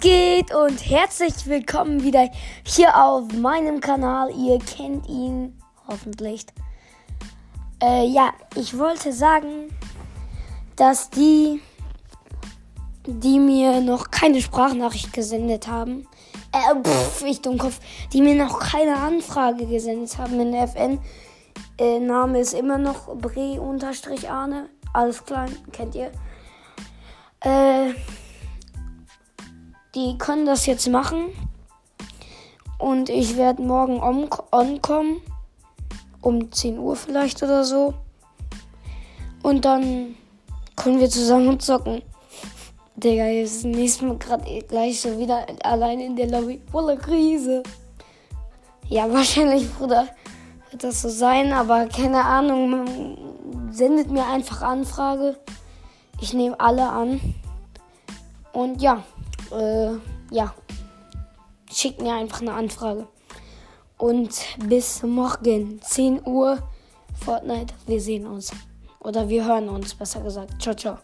Geht und herzlich willkommen wieder hier auf meinem Kanal. Ihr kennt ihn hoffentlich. Äh, ja, ich wollte sagen, dass die, die mir noch keine Sprachnachricht gesendet haben, äh, pff, ich Dummkopf, die mir noch keine Anfrage gesendet haben in der FN, äh, Name ist immer noch Bre-Arne, alles klein, kennt ihr. Äh, die können das jetzt machen. Und ich werde morgen ankommen. Um 10 Uhr vielleicht oder so. Und dann können wir zusammen zocken. Digga, jetzt nächstes Mal gerade gleich so wieder allein in der Lobby. Voller Krise. Ja, wahrscheinlich, Bruder, wird das so sein, aber keine Ahnung. Sendet mir einfach Anfrage. Ich nehme alle an. Und ja äh, ja, schickt mir einfach eine Anfrage. Und bis morgen, 10 Uhr, Fortnite. Wir sehen uns. Oder wir hören uns, besser gesagt. Ciao, ciao.